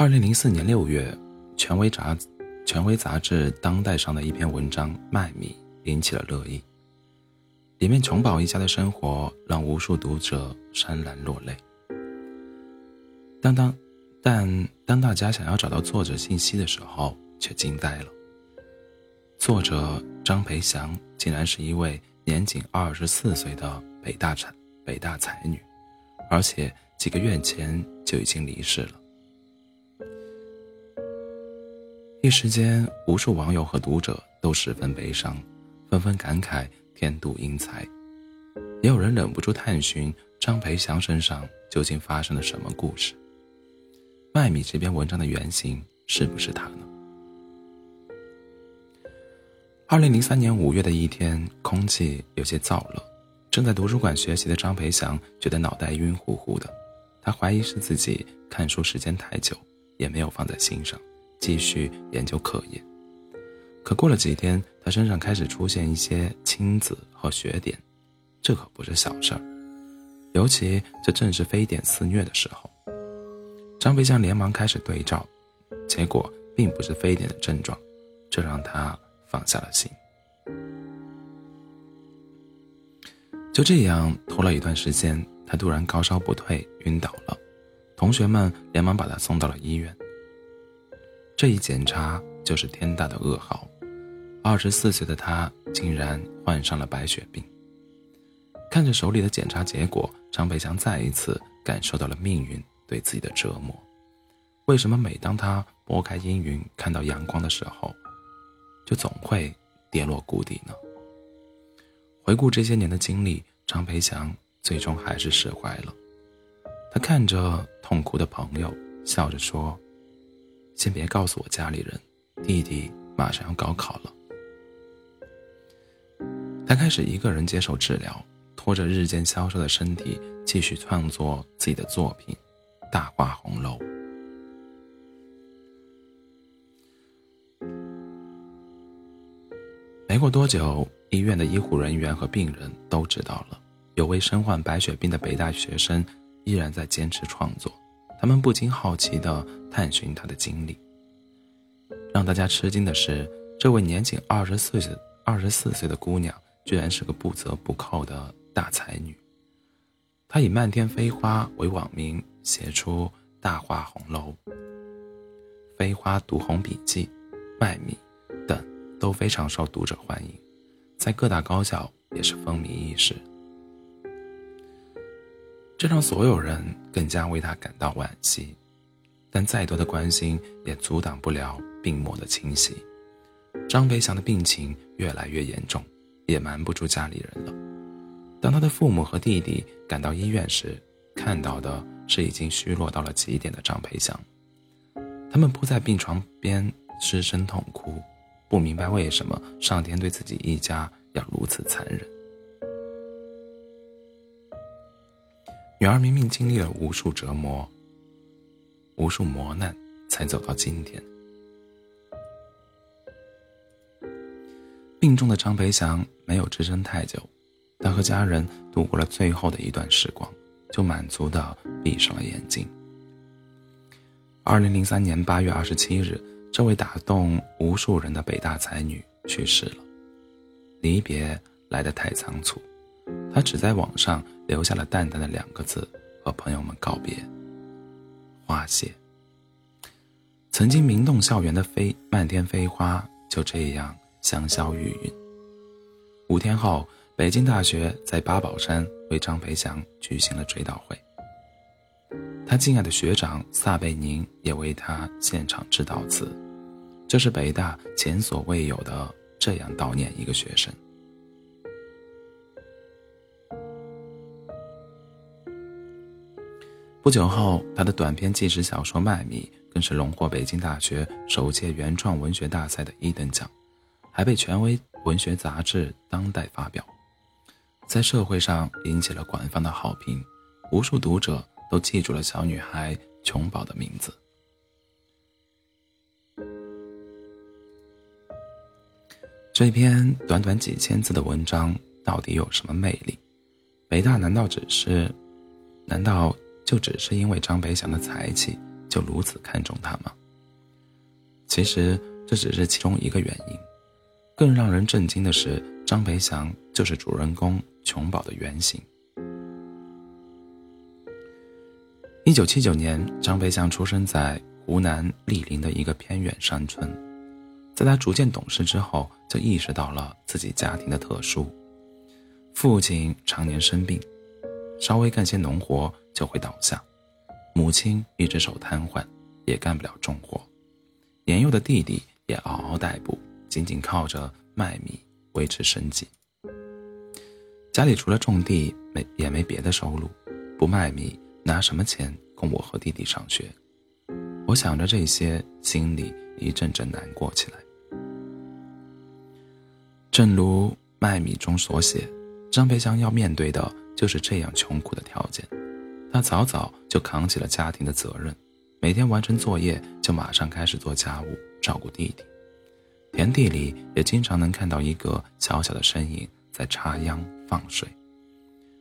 二零零四年六月，权威杂权威杂志《当代》上的一篇文章《卖米》引起了热议。里面琼宝一家的生活让无数读者潸然落泪。当当，但当大家想要找到作者信息的时候，却惊呆了。作者张培祥竟然是一位年仅二十四岁的北大才北大才女，而且几个月前就已经离世了。一时间，无数网友和读者都十分悲伤，纷纷感慨天妒英才。也有人忍不住探寻张培祥身上究竟发生了什么故事。麦米这篇文章的原型是不是他呢？二零零三年五月的一天，空气有些燥热，正在图书馆学习的张培祥觉得脑袋晕乎乎的，他怀疑是自己看书时间太久，也没有放在心上。继续研究课业，可过了几天，他身上开始出现一些青紫和血点，这可不是小事儿。尤其这正是非典肆虐的时候，张培祥连忙开始对照，结果并不是非典的症状，这让他放下了心。就这样拖了一段时间，他突然高烧不退，晕倒了，同学们连忙把他送到了医院。这一检查就是天大的噩耗，二十四岁的他竟然患上了白血病。看着手里的检查结果，张培强再一次感受到了命运对自己的折磨。为什么每当他拨开阴云看到阳光的时候，就总会跌落谷底呢？回顾这些年的经历，张培强最终还是释怀了。他看着痛哭的朋友，笑着说。先别告诉我家里人，弟弟马上要高考了。他开始一个人接受治疗，拖着日渐消瘦的身体，继续创作自己的作品《大话红楼》。没过多久，医院的医护人员和病人都知道了，有位身患白血病的北大学生依然在坚持创作。他们不禁好奇地探寻他的经历。让大家吃惊的是，这位年仅二十四岁、二十四岁的姑娘，居然是个不折不扣的大才女。她以“漫天飞花”为网名，写出《大话红楼》《飞花读红笔记》《卖米》等，都非常受读者欢迎，在各大高校也是风靡一时。这让所有人更加为他感到惋惜，但再多的关心也阻挡不了病魔的侵袭。张培祥的病情越来越严重，也瞒不住家里人了。当他的父母和弟弟赶到医院时，看到的是已经虚弱到了极点的张培祥。他们扑在病床边失声痛哭，不明白为什么上天对自己一家要如此残忍。女儿明明经历了无数折磨、无数磨难，才走到今天。病重的张培祥没有支撑太久，他和家人度过了最后的一段时光，就满足的闭上了眼睛。二零零三年八月二十七日，这位打动无数人的北大才女去世了，离别来得太仓促。他只在网上留下了淡淡的两个字，和朋友们告别。花谢。曾经名动校园的飞漫天飞花就这样香消玉殒。五天后，北京大学在八宝山为张培祥举行了追悼会。他敬爱的学长撒贝宁也为他现场致悼词。这是北大前所未有的这样悼念一个学生。不久后，他的短篇纪实小说《卖米》更是荣获北京大学首届原创文学大赛的一等奖，还被权威文学杂志《当代》发表，在社会上引起了广泛的好评。无数读者都记住了小女孩琼宝的名字。这篇短短几千字的文章到底有什么魅力？北大难道只是？难道？就只是因为张培祥的才气，就如此看重他吗？其实这只是其中一个原因，更让人震惊的是，张培祥就是主人公琼宝的原型。一九七九年，张培祥出生在湖南醴陵的一个偏远山村。在他逐渐懂事之后，就意识到了自己家庭的特殊。父亲常年生病，稍微干些农活就会倒下；母亲一只手瘫痪，也干不了重活。年幼的弟弟也嗷嗷待哺，仅仅靠着卖米维持生计。家里除了种地，没也没别的收入，不卖米。拿什么钱供我和弟弟上学？我想着这些，心里一阵阵难过起来。正如卖米中所写，张培祥要面对的就是这样穷苦的条件。他早早就扛起了家庭的责任，每天完成作业就马上开始做家务，照顾弟弟。田地里也经常能看到一个小小的身影在插秧放水。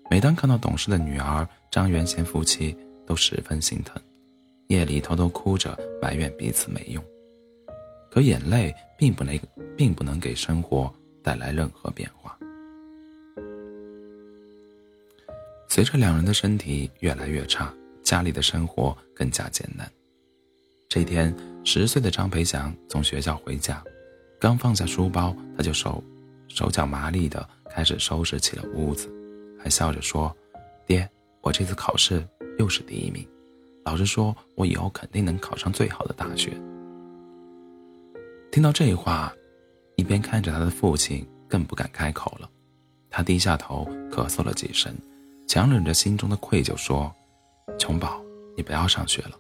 每当看到懂事的女儿张元贤夫妻，都十分心疼，夜里偷偷哭着埋怨彼此没用。可眼泪并不能，并不能给生活带来任何变化。随着两人的身体越来越差，家里的生活更加艰难。这天，十岁的张培祥从学校回家，刚放下书包，他就手手脚麻利的开始收拾起了屋子。还笑着说：“爹，我这次考试又是第一名，老师说我以后肯定能考上最好的大学。”听到这话，一边看着他的父亲更不敢开口了。他低下头咳嗽了几声，强忍着心中的愧疚说：“琼宝，你不要上学了。”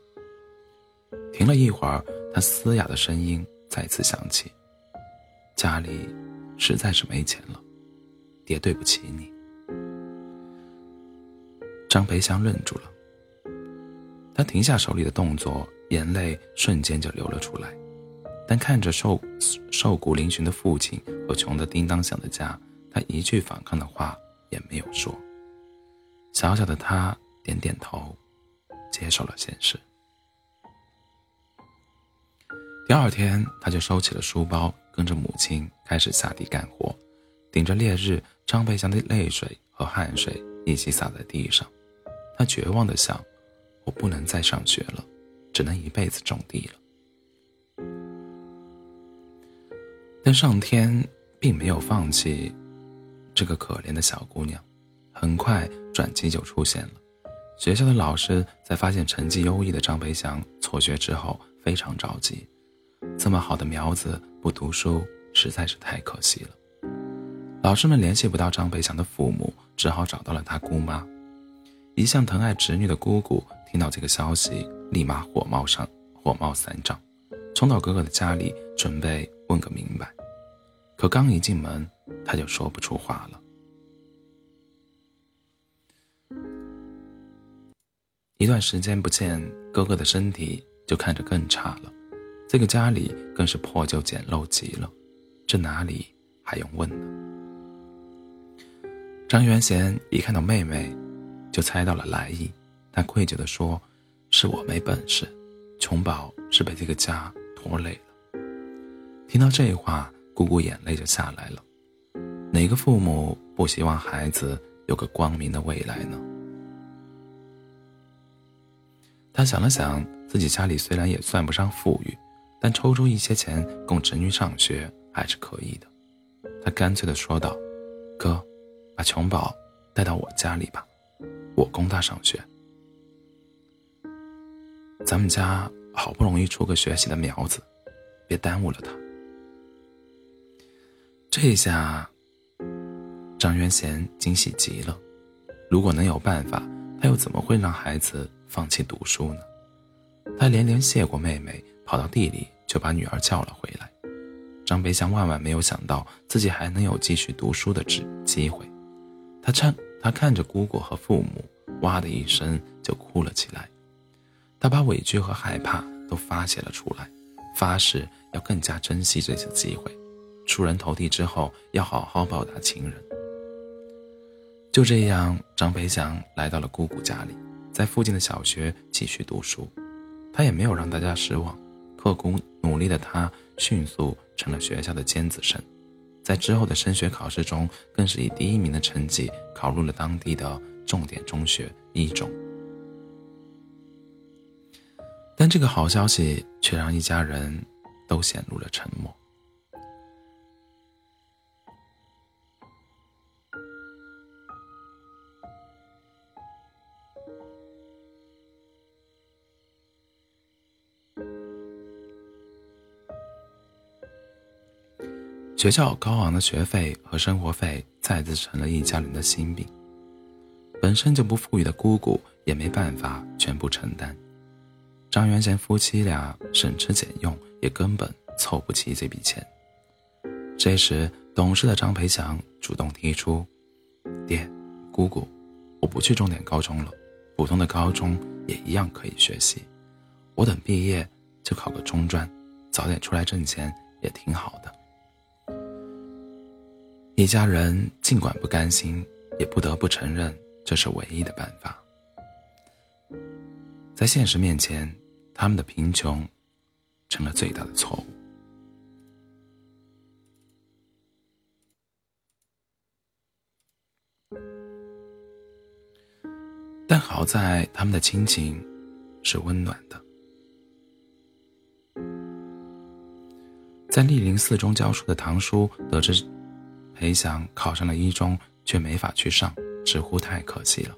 停了一会儿，他嘶哑的声音再次响起：“家里实在是没钱了，爹对不起你。”张培祥愣住了，他停下手里的动作，眼泪瞬间就流了出来。但看着瘦瘦骨嶙峋的父亲和穷得叮当响的家，他一句反抗的话也没有说。小小的他点点头，接受了现实。第二天，他就收起了书包，跟着母亲开始下地干活。顶着烈日，张培祥的泪水和汗水一起洒在地上。他绝望的想：“我不能再上学了，只能一辈子种地了。”但上天并没有放弃这个可怜的小姑娘，很快转机就出现了。学校的老师在发现成绩优异的张培祥辍学之后，非常着急。这么好的苗子不读书，实在是太可惜了。老师们联系不到张培祥的父母，只好找到了他姑妈。一向疼爱侄女的姑姑听到这个消息，立马火冒上火冒三丈，冲到哥哥的家里准备问个明白。可刚一进门，他就说不出话了。一段时间不见，哥哥的身体就看着更差了，这个家里更是破旧简陋极了，这哪里还用问呢？张元贤一看到妹妹。就猜到了来意，他愧疚地说：“是我没本事，琼宝是被这个家拖累了。”听到这话，姑姑眼泪就下来了。哪个父母不希望孩子有个光明的未来呢？他想了想，自己家里虽然也算不上富裕，但抽出一些钱供侄女上学还是可以的。他干脆地说道：“哥，把琼宝带到我家里吧。”我供他上学，咱们家好不容易出个学习的苗子，别耽误了他。这下，张元贤惊喜极了。如果能有办法，他又怎么会让孩子放弃读书呢？他连连谢过妹妹，跑到地里就把女儿叫了回来。张培祥万万没有想到自己还能有继续读书的机机会，他趁。他看着姑姑和父母，哇的一声就哭了起来。他把委屈和害怕都发泄了出来，发誓要更加珍惜这次机会，出人头地之后要好好报答亲人。就这样，张培祥来到了姑姑家里，在附近的小学继续读书。他也没有让大家失望，刻苦努力的他迅速成了学校的尖子生，在之后的升学考试中，更是以第一名的成绩考入了当地的重点中学一中。但这个好消息却让一家人都陷入了沉默。学校高昂的学费和生活费再次成了一家人的心病。本身就不富裕的姑姑也没办法全部承担。张元贤夫妻俩省吃俭用，也根本凑不齐这笔钱。这时，懂事的张培祥主动提出：“爹，姑姑，我不去重点高中了，普通的高中也一样可以学习。我等毕业就考个中专，早点出来挣钱也挺好的。”一家人尽管不甘心，也不得不承认这是唯一的办法。在现实面前，他们的贫穷成了最大的错误。但好在他们的亲情是温暖的。在莅临四中教书的堂叔得知。裴翔考上了一中，却没法去上，直呼太可惜了。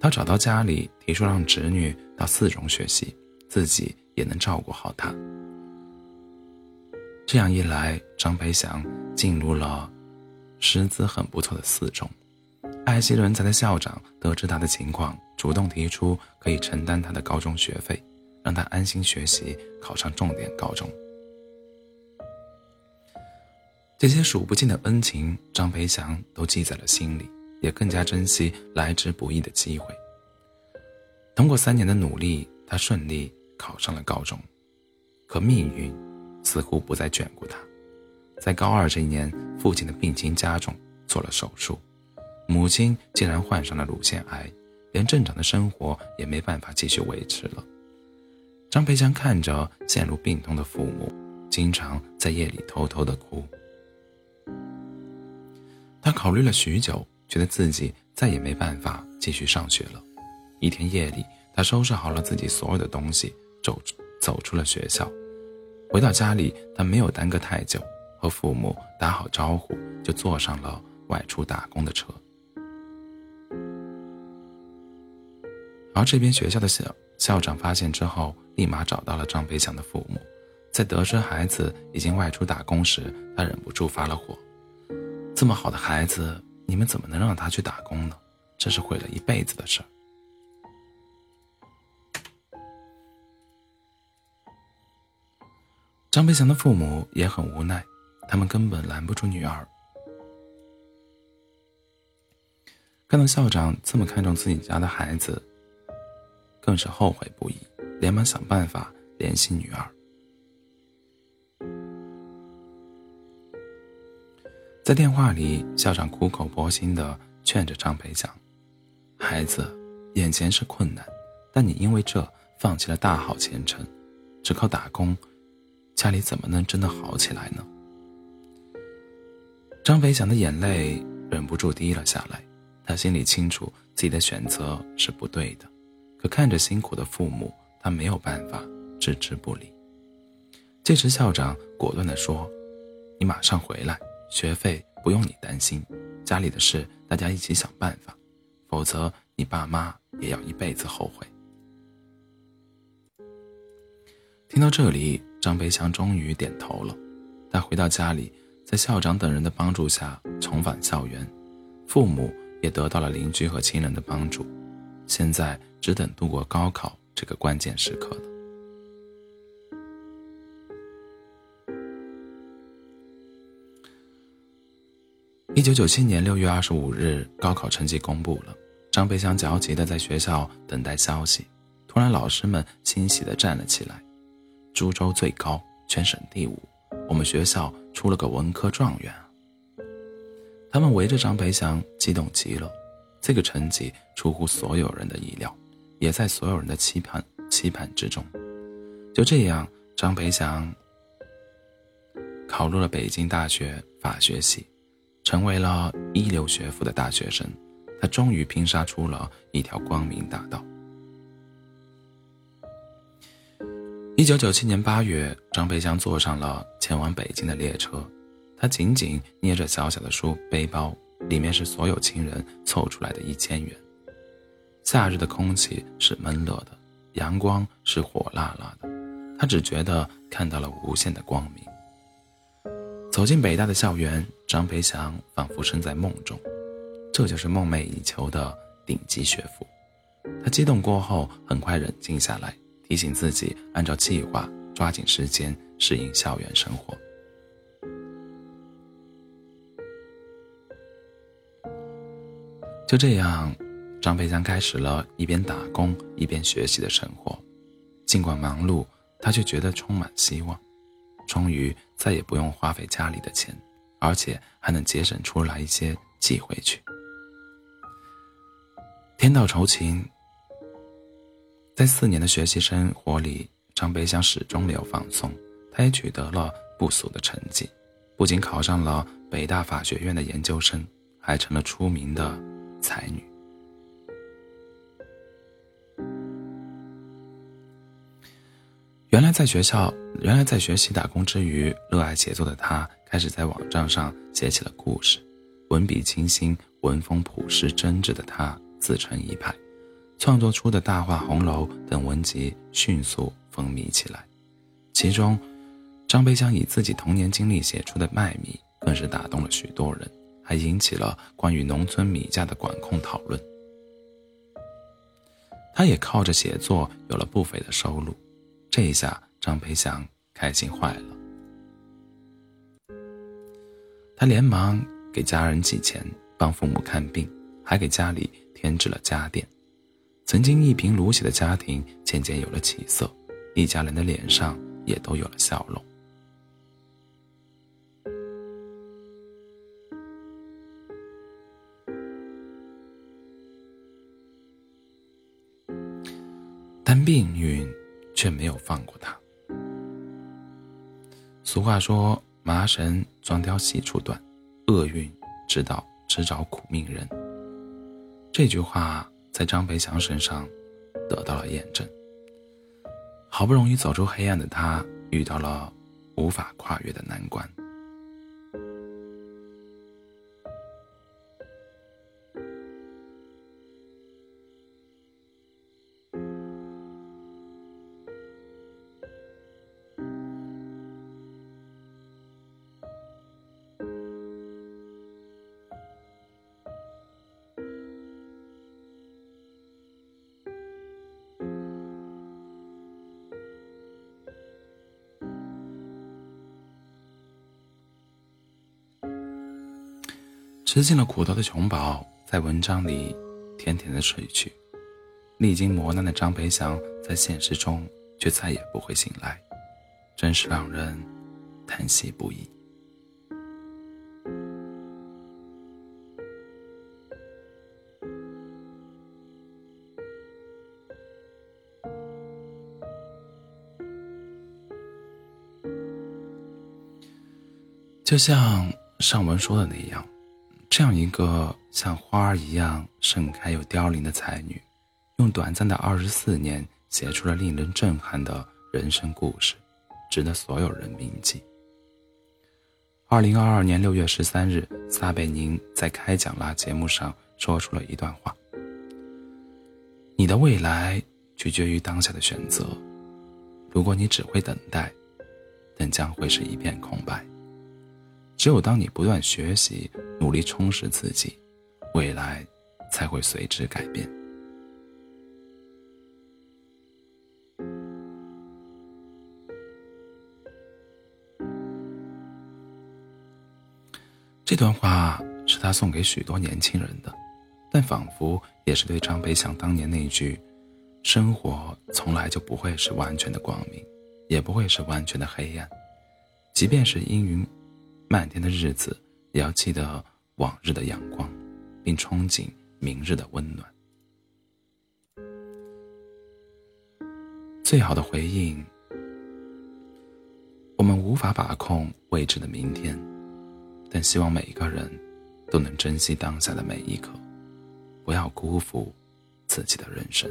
他找到家里，提出让侄女到四中学习，自己也能照顾好她。这样一来，张培祥进入了师资很不错的四中。爱惜人才的校长得知他的情况，主动提出可以承担他的高中学费，让他安心学习，考上重点高中。这些数不尽的恩情，张培祥都记在了心里，也更加珍惜来之不易的机会。通过三年的努力，他顺利考上了高中。可命运似乎不再眷顾他，在高二这一年，父亲的病情加重，做了手术，母亲竟然患上了乳腺癌，连正常的生活也没办法继续维持了。张培祥看着陷入病痛的父母，经常在夜里偷偷的哭。他考虑了许久，觉得自己再也没办法继续上学了。一天夜里，他收拾好了自己所有的东西，走走出了学校。回到家里，他没有耽搁太久，和父母打好招呼，就坐上了外出打工的车。而这边学校的校校长发现之后，立马找到了张培强的父母，在得知孩子已经外出打工时，他忍不住发了火。这么好的孩子，你们怎么能让他去打工呢？这是毁了一辈子的事儿。张培祥的父母也很无奈，他们根本拦不住女儿。看到校长这么看重自己家的孩子，更是后悔不已，连忙想办法联系女儿。在电话里，校长苦口婆心地劝着张培祥：“孩子，眼前是困难，但你因为这放弃了大好前程，只靠打工，家里怎么能真的好起来呢？”张培祥的眼泪忍不住滴了下来，他心里清楚自己的选择是不对的，可看着辛苦的父母，他没有办法置之不理。这时，校长果断地说：“你马上回来。”学费不用你担心，家里的事大家一起想办法，否则你爸妈也要一辈子后悔。听到这里，张培强终于点头了。他回到家里，在校长等人的帮助下重返校园，父母也得到了邻居和亲人的帮助，现在只等度过高考这个关键时刻了。一九九七年六月二十五日，高考成绩公布了。张培祥焦急地在学校等待消息。突然，老师们欣喜地站了起来：“株洲最高，全省第五，我们学校出了个文科状元。”他们围着张培祥，激动极了。这个成绩出乎所有人的意料，也在所有人的期盼期盼之中。就这样，张培祥考入了北京大学法学系，成为了一流学府的大学生。他终于拼杀出了一条光明大道。一九九七年八月，张培香坐上了前往北京的列车，他紧紧捏着小小的书背包，里面是所有亲人凑出来的一千元。夏日的空气是闷热的，阳光是火辣辣的，他只觉得看到了无限的光明。走进北大的校园，张培祥仿佛身在梦中。这就是梦寐以求的顶级学府。他激动过后，很快冷静下来，提醒自己按照计划，抓紧时间适应校园生活。就这样，张培祥开始了一边打工一边学习的生活。尽管忙碌，他却觉得充满希望。终于再也不用花费家里的钱，而且还能节省出来一些寄回去。天道酬勤，在四年的学习生活里，张北祥始终没有放松。他也取得了不俗的成绩，不仅考上了北大法学院的研究生，还成了出名的才女。原来在学校，原来在学习打工之余，热爱写作的他，开始在网站上写起了故事，文笔清新，文风朴实真挚的他。自成一派，创作出的《大话红楼》等文集迅速风靡起来。其中，张培祥以自己童年经历写出的《卖米》更是打动了许多人，还引起了关于农村米价的管控讨论。他也靠着写作有了不菲的收入，这一下张培祥开心坏了。他连忙给家人寄钱，帮父母看病，还给家里。添置了家电，曾经一贫如洗的家庭渐渐有了起色，一家人的脸上也都有了笑容。但命运却没有放过他。俗话说：“麻绳专挑细处断，厄运知道只找苦命人。”这句话在张培祥身上得到了验证。好不容易走出黑暗的他，遇到了无法跨越的难关。吃尽了苦头的琼宝，在文章里甜甜的睡去；历经磨难的张培祥，在现实中却再也不会醒来，真是让人叹息不已。就像上文说的那样。这样一个像花儿一样盛开又凋零的才女，用短暂的二十四年写出了令人震撼的人生故事，值得所有人铭记。二零二二年六月十三日，撒贝宁在开讲啦节目上说出了一段话：“你的未来取决于当下的选择，如果你只会等待，那将会是一片空白。”只有当你不断学习、努力充实自己，未来才会随之改变。这段话是他送给许多年轻人的，但仿佛也是对张培祥当年那句“生活从来就不会是完全的光明，也不会是完全的黑暗，即便是阴云”。漫天的日子，也要记得往日的阳光，并憧憬明日的温暖。最好的回应，我们无法把控未知的明天，但希望每一个人都能珍惜当下的每一刻，不要辜负自己的人生。